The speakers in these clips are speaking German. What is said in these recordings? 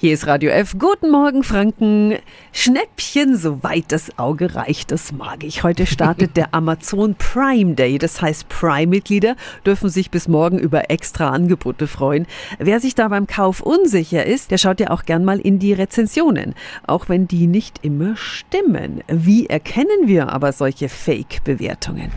Hier ist Radio F. Guten Morgen, Franken. Schnäppchen, soweit das Auge reicht, das mag ich. Heute startet der Amazon Prime Day. Das heißt, Prime-Mitglieder dürfen sich bis morgen über extra Angebote freuen. Wer sich da beim Kauf unsicher ist, der schaut ja auch gern mal in die Rezensionen. Auch wenn die nicht immer stimmen. Wie erkennen wir aber solche Fake-Bewertungen?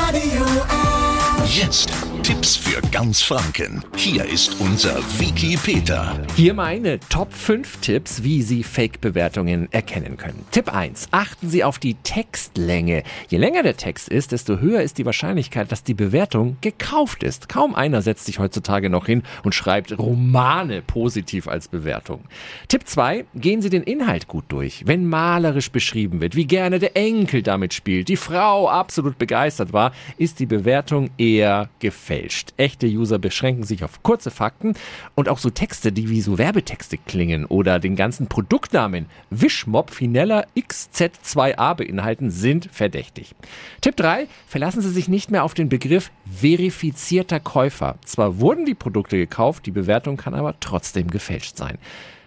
Radio F. Jetzt Tipps für ganz Franken. Hier ist unser Wiki Peter. Hier meine Top 5 Tipps, wie Sie Fake-Bewertungen erkennen können. Tipp 1. Achten Sie auf die Textlänge. Je länger der Text ist, desto höher ist die Wahrscheinlichkeit, dass die Bewertung gekauft ist. Kaum einer setzt sich heutzutage noch hin und schreibt Romane positiv als Bewertung. Tipp 2. Gehen Sie den Inhalt gut durch. Wenn malerisch beschrieben wird, wie gerne der Enkel damit spielt, die Frau absolut begeistert war, ist die Bewertung eher gefällt gefälscht. Echte User beschränken sich auf kurze Fakten und auch so Texte, die wie so Werbetexte klingen oder den ganzen Produktnamen Wischmob Finella XZ2A beinhalten, sind verdächtig. Tipp 3. Verlassen Sie sich nicht mehr auf den Begriff verifizierter Käufer. Zwar wurden die Produkte gekauft, die Bewertung kann aber trotzdem gefälscht sein.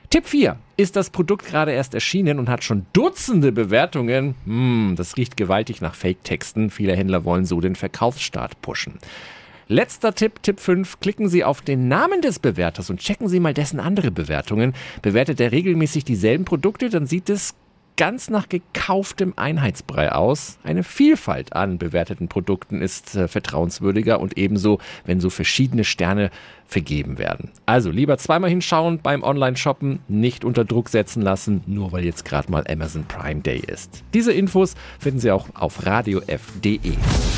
Tipp 4. Ist das Produkt gerade erst erschienen und hat schon Dutzende Bewertungen? Hm, das riecht gewaltig nach Fake-Texten. Viele Händler wollen so den Verkaufsstart pushen. Letzter Tipp, Tipp 5. Klicken Sie auf den Namen des Bewerters und checken Sie mal dessen andere Bewertungen. Bewertet er regelmäßig dieselben Produkte, dann sieht es ganz nach gekauftem Einheitsbrei aus. Eine Vielfalt an bewerteten Produkten ist äh, vertrauenswürdiger und ebenso, wenn so verschiedene Sterne vergeben werden. Also lieber zweimal hinschauen beim Online-Shoppen, nicht unter Druck setzen lassen, nur weil jetzt gerade mal Amazon Prime Day ist. Diese Infos finden Sie auch auf radiof.de.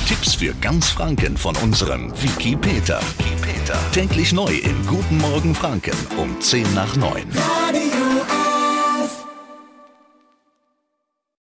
Tipps für ganz Franken von unserem Wiki Peter. Wiki Peter. Täglich neu im Guten Morgen Franken um 10 nach 9.